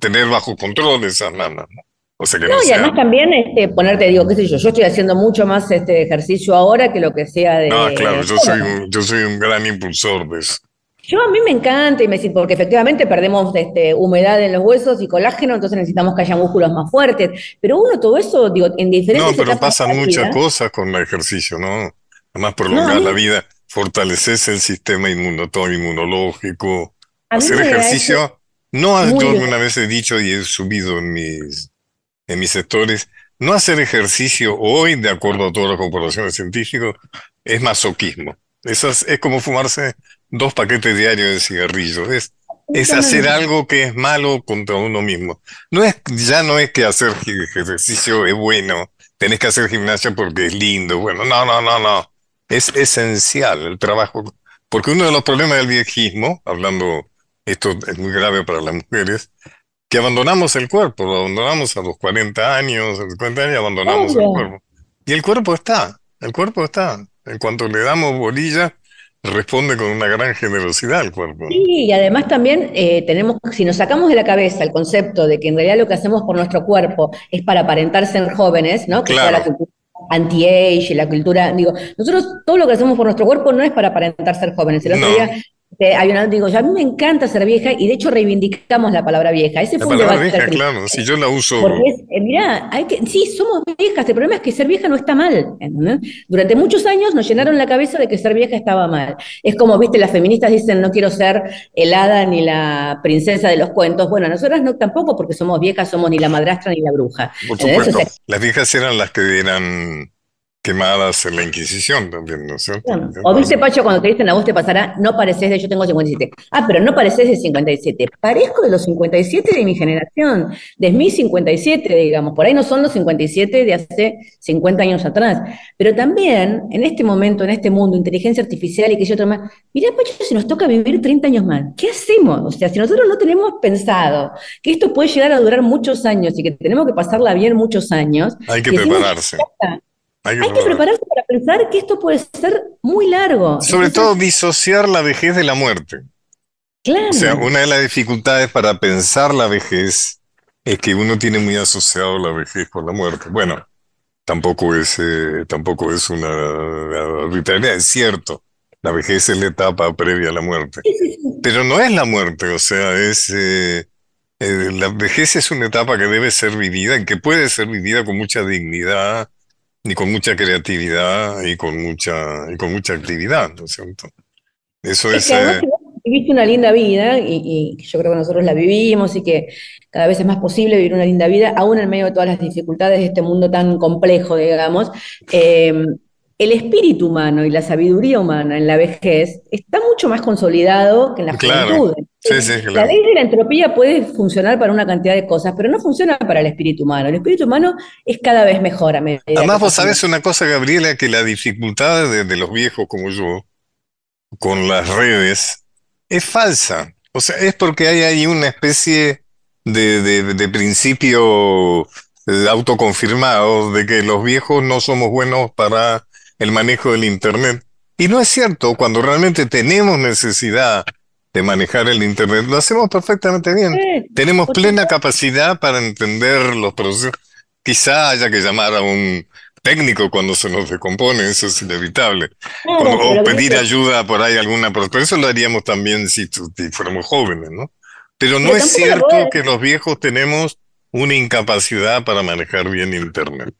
tener bajo control esas nanas. ¿no? No, y además también este, ponerte, digo, qué sé yo, yo estoy haciendo mucho más este ejercicio ahora que lo que sea de. No, claro, yo soy, un, yo soy un gran impulsor de eso. Yo a mí me encanta y me porque efectivamente perdemos este, humedad en los huesos y colágeno, entonces necesitamos que haya músculos más fuertes. Pero uno todo eso, digo, en diferentes. No, pero pasan muchas cosas con el ejercicio, ¿no? Además prolongar la vida, fortaleces el sistema todo inmunológico, hacer ejercicio. No, yo alguna vez he dicho y he subido en mis en mis sectores, no hacer ejercicio hoy, de acuerdo a todas las comparaciones científicas, es masoquismo. Es, es como fumarse dos paquetes diarios de cigarrillos. Es, es hacer algo que es malo contra uno mismo. No es, ya no es que hacer ejercicio es bueno, tenés que hacer gimnasia porque es lindo. Bueno, no, no, no, no. Es esencial el trabajo. Porque uno de los problemas del viejismo, hablando, esto es muy grave para las mujeres, que abandonamos el cuerpo, lo abandonamos a los 40 años, a los 50 años abandonamos el cuerpo. Y el cuerpo está, el cuerpo está. En cuanto le damos bolilla, responde con una gran generosidad al cuerpo. Sí, y además también eh, tenemos, si nos sacamos de la cabeza el concepto de que en realidad lo que hacemos por nuestro cuerpo es para aparentar ser jóvenes, ¿no? Que sea la cultura anti-age, la cultura, digo, nosotros todo lo que hacemos por nuestro cuerpo no es para aparentar ser jóvenes. El otro día hay una, digo, a mí me encanta ser vieja y de hecho reivindicamos la palabra vieja. Ese la fue palabra vieja, claro, si yo la uso. Porque es, eh, mirá, hay que, sí, somos viejas, el problema es que ser vieja no está mal. Durante muchos años nos llenaron la cabeza de que ser vieja estaba mal. Es como, viste, las feministas dicen, no quiero ser el hada ni la princesa de los cuentos. Bueno, nosotras no tampoco, porque somos viejas, somos ni la madrastra ni la bruja. Por supuesto, las viejas eran las que eran quemadas en la Inquisición también, ¿no es cierto? O viste, Pacho, cuando te dicen a vos te pasará, no pareces de yo tengo 57. Ah, pero no pareces de 57. Parezco de los 57 de mi generación, de mi 57, digamos. Por ahí no son los 57 de hace 50 años atrás. Pero también, en este momento, en este mundo, inteligencia artificial y que yo otro más, mirá, Pacho, si nos toca vivir 30 años más, ¿qué hacemos? O sea, si nosotros no tenemos pensado que esto puede llegar a durar muchos años y que tenemos que pasarla bien muchos años. Hay que prepararse. Hay que, prepararse para pensar que esto puede ser muy largo. Sobre todo disociar la vejez de la muerte. Claro. O sea, una de las dificultades para pensar la vejez es que uno tiene muy asociado la vejez con la muerte. Bueno, tampoco es, eh, tampoco es una arbitrariedad, es cierto. La vejez es la etapa previa a la muerte. Pero no es la muerte, o sea, es... Eh, eh, la vejez es una etapa que debe ser vivida, y que puede ser vivida con mucha dignidad, y con mucha creatividad y con mucha, y con mucha actividad, ¿no es cierto? Eso es... Eh, viviste una linda vida y, yo creo que nosotros la vivimos y que cada vez es más posible vivir una linda vida, aún en medio de todas las dificultades de este mundo tan complejo, digamos. Eh, [LAUGHS] el espíritu humano y la sabiduría humana en la vejez está mucho más consolidado que en la juventud. La ley de la entropía puede funcionar para una cantidad de cosas, pero no funciona para el espíritu humano. El espíritu humano es cada vez mejor a medida. Además, vos sabés una cosa, Gabriela, que la dificultad de, los viejos como yo con las redes es falsa. O sea, es porque hay ahí una especie de, de, de principio autoconfirmado de que los viejos no somos buenos para el manejo del Internet. Y no es cierto, cuando realmente tenemos necesidad de manejar el Internet, lo hacemos perfectamente bien. tenemos plena capacidad para entender los procesos. Quizá haya que llamar a un técnico cuando se nos descompone, eso es inevitable. o pedir ayuda por ahí alguna, pero eso lo haríamos también si, fuéramos jóvenes, ¿no? Pero no es cierto que los viejos tenemos una incapacidad para manejar bien Internet.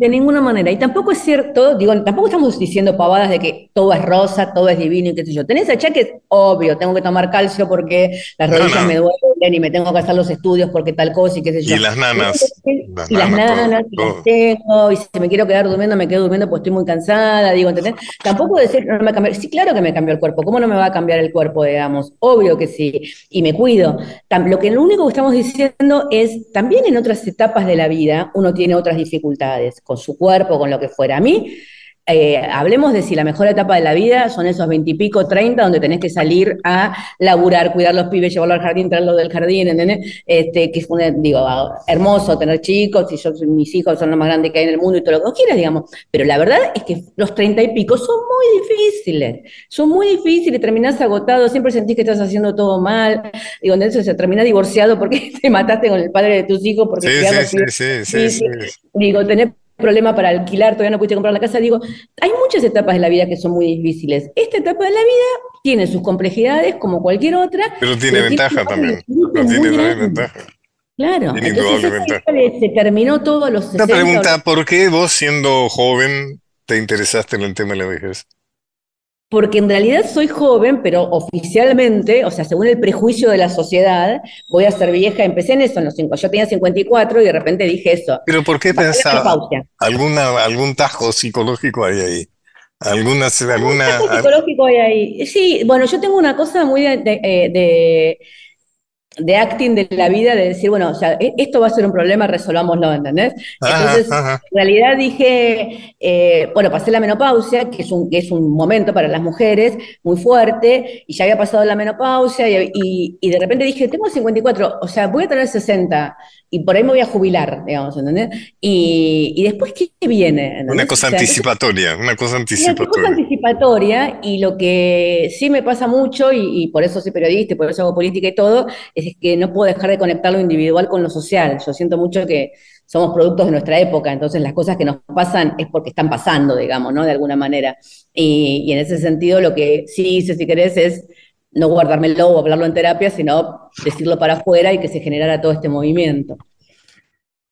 De ninguna manera. Y tampoco es cierto, digo, tampoco estamos diciendo pavadas de que todo es rosa, todo es divino y qué sé yo. Tenés achaques, obvio, tengo que tomar calcio porque las rodillas me duelen y me tengo que hacer los estudios porque tal cosa y qué sé yo. Y las nanas. y las nanas, y las tengo, y si me quiero quedar durmiendo, me quedo durmiendo pues estoy muy cansada, digo, ¿entendés? Tampoco decir, no me cambió. Sí, claro que me cambió el cuerpo. ¿Cómo no me va a cambiar el cuerpo, digamos? Obvio que sí. Y me cuido. Lo que lo único que estamos diciendo es, también en otras etapas de la vida uno tiene otras dificultades con su cuerpo, con lo que fuera. A mí, eh, hablemos de si la mejor etapa de la vida son esos veintipico, treinta, donde tenés que salir a laburar, cuidar los pibes, llevarlos al jardín, traerlos del jardín, ¿entendés? Este, que es digo, hermoso tener chicos, y yo, mis hijos son los más grandes que hay en el mundo y todo lo que quieras, digamos. Pero la verdad es que los treinta y pico son muy difíciles, son muy difíciles, terminás agotado, siempre sentís que estás haciendo todo mal, digo, entonces se termina divorciado porque [LAUGHS] te mataste con el padre de tus hijos, porque sí, sí, sí, sí, Digo, tenés problema para alquilar, todavía no pudiste comprar la casa. Digo, hay muchas etapas de la vida que son muy difíciles. Esta etapa de la vida tiene sus complejidades como cualquier otra. Pero tiene ventaja también. Pero tiene ventaja. Claro, entonces se terminó todo los 60. Una pregunta, ¿por qué vos siendo joven te interesaste en el tema de la vejez? Porque en realidad soy joven, pero oficialmente, o sea, según el prejuicio de la sociedad, voy a ser vieja. Empecé en eso en los cinco. Yo tenía 54 y de repente dije eso. ¿Pero por qué pensaba? ¿Alguna, ¿Algún tajo psicológico hay ahí? ¿Alguna, alguna, tajo psicológico hay ahí? Sí, bueno, yo tengo una cosa muy de eh, de acting de la vida, de decir, bueno, o sea, e-, esto va a ser un problema, resolvámoslo, ¿entendés? Entonces, en realidad dije, eh, bueno, pasé la menopausia, que es, un, que es un momento para las mujeres muy fuerte, y ya había pasado la menopausia, y, y, de repente dije, tengo 54, o sea, voy a tener 60, y por ahí me voy a jubilar, digamos, ¿entendés? Y, y después, ¿qué viene? Una cosa anticipatoria, una cosa anticipatoria. Una cosa anticipatoria, y lo que sí me pasa mucho, y, y por eso soy periodista, y por eso hago política y todo, es que no puedo dejar de conectar lo individual con lo social. Yo siento mucho que somos productos de nuestra época, entonces las cosas que nos pasan es porque están pasando, digamos, ¿no? De alguna manera. Y, en ese sentido lo que sí hice, si querés, es no guardármelo o hablarlo en terapia, sino decirlo para afuera y que se generara todo este movimiento.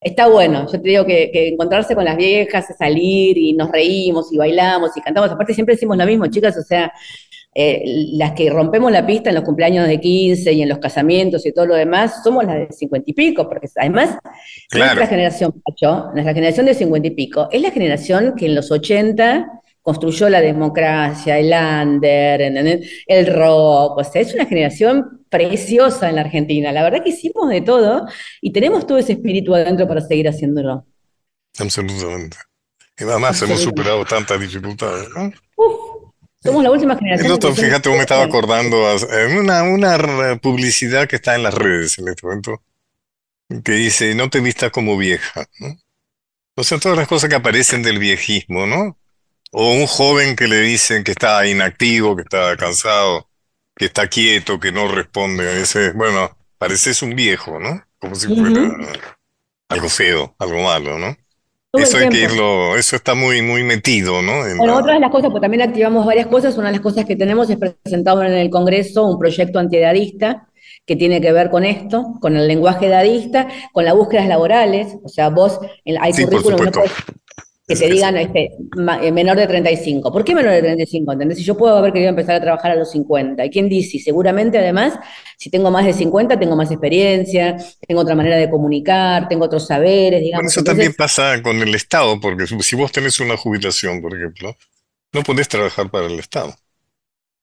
Está bueno, yo te digo que, que, encontrarse con las viejas, salir y nos reímos y bailamos y cantamos, aparte siempre decimos lo mismo, chicas, o sea, eh, las que rompemos la pista en los cumpleaños de 15 y en los casamientos y todo lo demás, somos las de 50 y pico, porque además nuestra generación, Pacho, nuestra generación de 50 y pico, es la generación que en los 80 construyó la democracia, el under, el rock, o sea, es una generación preciosa en la Argentina. La verdad que hicimos de todo y tenemos todo ese espíritu adentro para seguir haciéndolo. Absolutamente. Y además hemos superado tantas dificultades. Somos la última generación. fíjate, me estaba acordando en una, una publicidad que está en las redes en este momento, que dice, no te vistas como vieja, ¿no? O sea, todas las cosas que aparecen del viejismo, ¿no? O un joven que le dicen que está inactivo, que está cansado, que está quieto, que no responde a ese, bueno, pareces un viejo, ¿no? Como si fuera algo feo, algo malo, ¿no? Eso hay que irlo, eso está muy, muy metido, ¿no? bueno, otra de las cosas, pues también activamos varias cosas. Una de las cosas que tenemos es presentado en el Congreso un proyecto antiedadista que tiene que ver con esto, con el lenguaje dadista, con las búsquedas laborales. O sea, vos, hay sí, currículum, que te digan este, eh, menor de 35. ¿Por qué menor de 35? ¿Entendés? Si yo puedo haber querido empezar a trabajar a los 50. ¿Y quién dice? Seguramente, además, si tengo más de 50, tengo más experiencia, tengo otra manera de comunicar, tengo otros saberes, digamos. Bueno, eso también pasa con el Estado, porque si vos tenés una jubilación, por ejemplo, no podés trabajar para el Estado.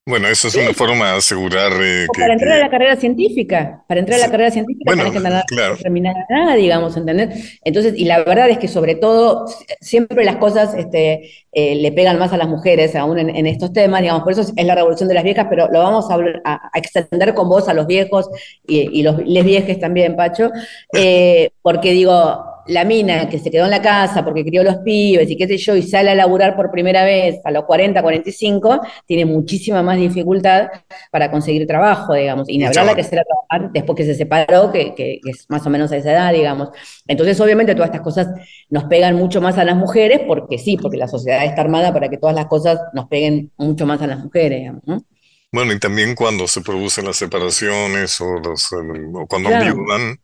Bueno, eso es una forma de asegurar eh, que, Para entrar a la carrera científica, para entrar a la carrera científica bueno, tenés que nada, claro. terminar nada, digamos, ¿entendés? Entonces, y la verdad es que sobre todo, siempre las cosas este, eh, le pegan más a las mujeres, aún en, estos temas, digamos, por eso es la revolución de las viejas, pero lo vamos a, a, extender con vos a los viejos y, y los les viejes también, Pacho, [LAUGHS] eh, porque digo, la mina que se quedó en la casa porque crió los pibes y qué sé yo, y sale a laburar por primera vez a los 40, 45, tiene muchísima más dificultad para conseguir trabajo, digamos. Y ni hablar la que se trabajar después que se separó, que, que, es más o menos a esa edad, digamos. Entonces, obviamente, todas estas cosas nos pegan mucho más a las mujeres, porque sí, porque la sociedad está armada para que todas las cosas nos peguen mucho más a las mujeres, digamos, ¿no? Bueno, y también cuando se producen las separaciones o, los, o cuando viudan,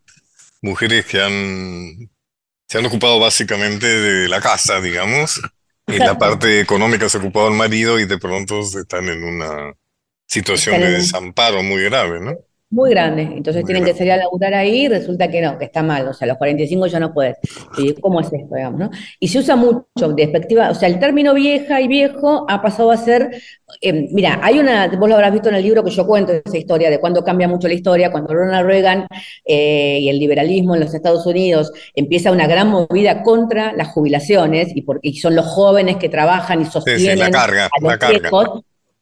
mujeres que han, se han ocupado básicamente de la casa, digamos, y la parte económica se ha ocupado el marido y de pronto están en una situación de desamparo muy grave, ¿no? Muy grande. Entonces tienen que salir a laburar ahí y resulta que no, que está mal. O sea, a los 45 ya no puedes. ¿Y ¿Cómo es esto, digamos, no? Y se usa mucho despectiva. O sea, el término vieja y viejo ha pasado a ser. Eh, mira, hay una. Vos lo habrás visto en el libro que yo cuento, esa historia de cuando cambia mucho la historia, cuando Ronald Reagan eh, y el liberalismo en los Estados Unidos empieza una gran movida contra las jubilaciones y, porque, son los jóvenes que trabajan y sostienen la carga, a los la carga.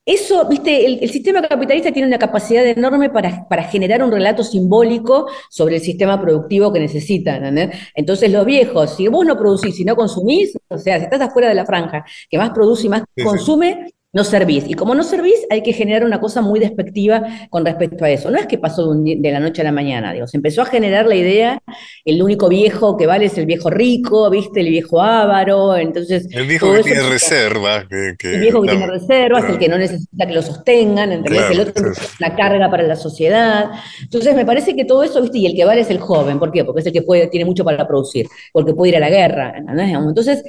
Eso, viste, el, sistema capitalista tiene una capacidad enorme para, para, generar un relato simbólico sobre el sistema productivo que necesitan. Entonces, los viejos, si vos no producís y no consumís, o sea, si estás afuera de la franja, que más produce y más consume, no servís. Y como no servís, hay que generar una cosa muy despectiva con respecto a eso. No es que pasó de, la noche a la mañana, digo, se empezó a generar la idea, el único viejo que vale es el viejo rico, ¿viste? El viejo avaro, entonces... El viejo que tiene reservas. el viejo que tiene reservas, el que no necesita que lo sostengan, ¿entendés? el otro es una carga para la sociedad. Entonces me parece que todo eso, ¿viste? Y el que vale es el joven, ¿por qué? Porque es el que puede, tiene mucho para producir, porque puede ir a la guerra, ¿entendés? Entonces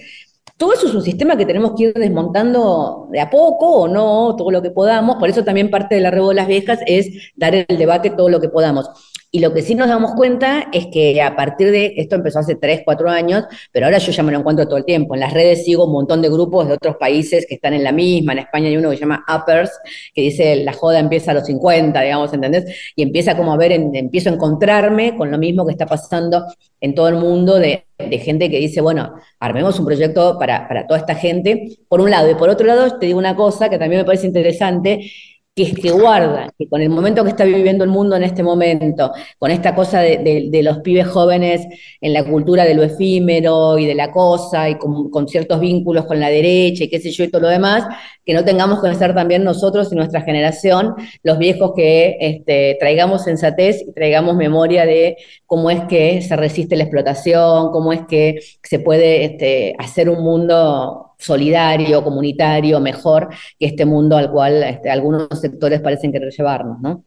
todo eso es un sistema que tenemos que ir desmontando de a poco o no, todo lo que podamos. Por eso también parte de la Rebo de las Viejas es dar el debate todo lo que podamos. Y lo que sí nos damos cuenta es que a partir de, esto empezó hace 3, 4 años, pero ahora yo ya me lo encuentro todo el tiempo. En las redes sigo un montón de grupos de otros países que están en la misma. En España hay uno que se llama Uppers, que dice la joda empieza a los 50, digamos, ¿entendés? Y empieza como a ver, empiezo a encontrarme con lo mismo que está pasando en todo el mundo de, gente que dice, bueno, armemos un proyecto para, para toda esta gente, por un lado. Y por otro lado, te digo una cosa que también me parece interesante, que que guarda, que con el momento que está viviendo el mundo en este momento, con esta cosa de, los pibes jóvenes en la cultura de lo efímero y de la cosa y con, ciertos vínculos con la derecha y qué sé yo y todo lo demás, que no tengamos que ser también nosotros y nuestra generación los viejos que este, traigamos sensatez y traigamos memoria de cómo es que se resiste la explotación, cómo es que se puede este, hacer un mundo solidario, comunitario, mejor que este mundo al cual este, algunos sectores parecen querer llevarnos, ¿no?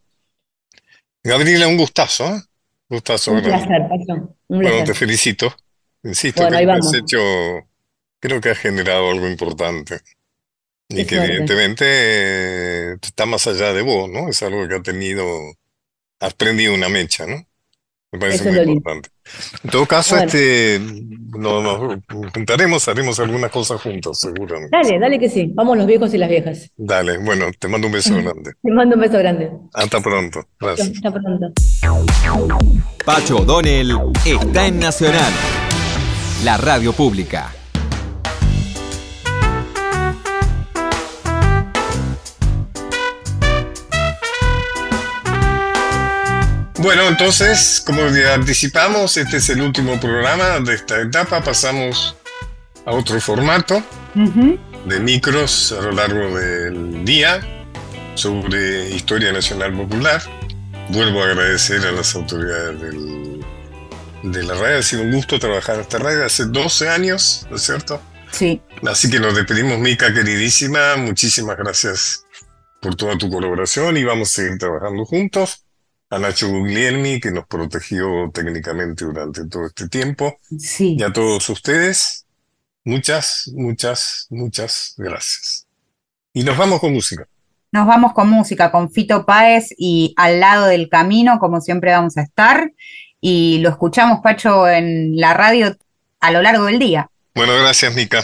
Gabriela, un gustazo, ¿eh? Gustazo. Un placer, Un Bueno, te felicito. Insisto, que has hecho, creo que has generado algo importante. Y que evidentemente eh, está más allá de vos, ¿no? Es algo que ha tenido, has prendido una mecha, ¿no? Me parece muy importante. En todo caso, este, nos juntaremos, haremos algunas cosas juntos, seguramente. Dale, dale que sí. Vamos los viejos y las viejas. Dale, bueno, te mando un beso [LAUGHS] grande. Te mando un beso grande. Hasta pronto. Gracias. Hasta pronto. Pacho O'Donnell está en Nacional, la radio pública. Bueno, entonces, como ya anticipamos, este es el último programa de esta etapa. Pasamos a otro formato de micros a lo largo del día sobre historia nacional popular. Vuelvo a agradecer a las autoridades de la radio. Ha sido un gusto trabajar en esta radio hace 12 años, ¿no es cierto? Sí. Así que nos despedimos, Mica, queridísima. Muchísimas gracias por toda tu colaboración y vamos a seguir trabajando juntos a Nacho Guglielmi, que nos protegió técnicamente durante todo este tiempo. Sí. Y a todos ustedes, muchas, muchas, muchas gracias. Y nos vamos con música. Nos vamos con música, con Fito Páez y al lado del camino, como siempre vamos a estar. Y lo escuchamos, Pacho, en la radio a lo largo del día. Bueno, gracias, Mica.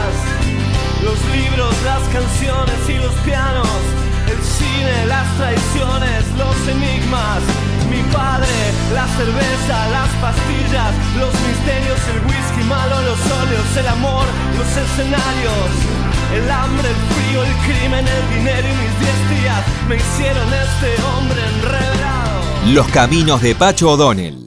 Los libros, las canciones y los pianos, el cine, las traiciones, los enigmas. Mi padre, la cerveza, las pastillas, los misterios, el whisky malo, los óleos, el amor, los escenarios. El hambre, el frío, el crimen, el dinero y mis diez días me hicieron este hombre enredado. Los caminos de Pacho O'Donnell.